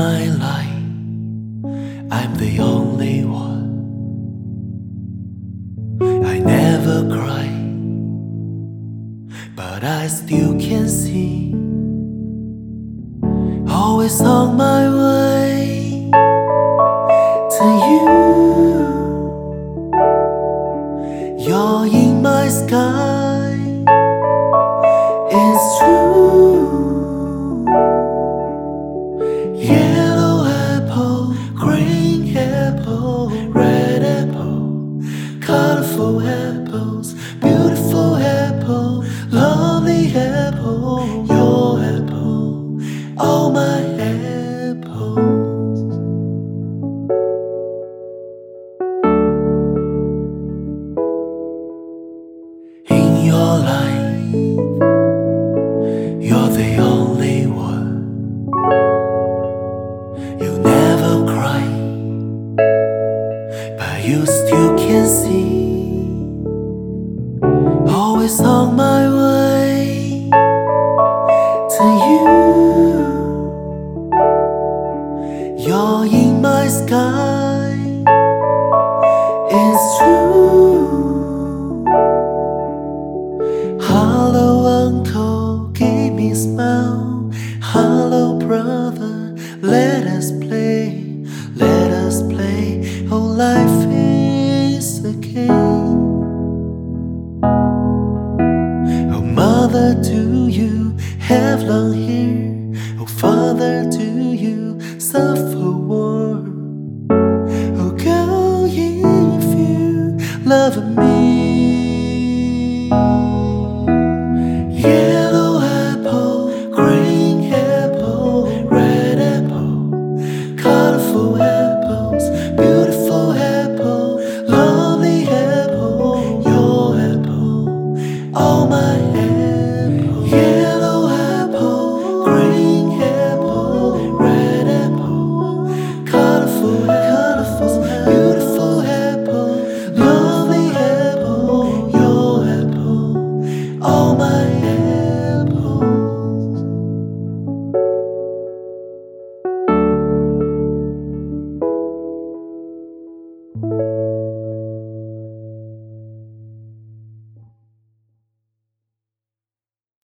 my life, I'm the only one. I never cry, but I still can see. Always on my way to you. You're in my sky. Colorful apples, beautiful apple, lovely apple, your apple, all my apples. In your life, you're the only one. You never cry, but you still can see. On my way to you. You're in my sky. It's true. Hello, uncle, give me smile. Hello, brother, let us play, let us play. Oh, life is a Mother, do you have long hair? Oh, father, do you suffer war? Oh, girl, if you love me. all my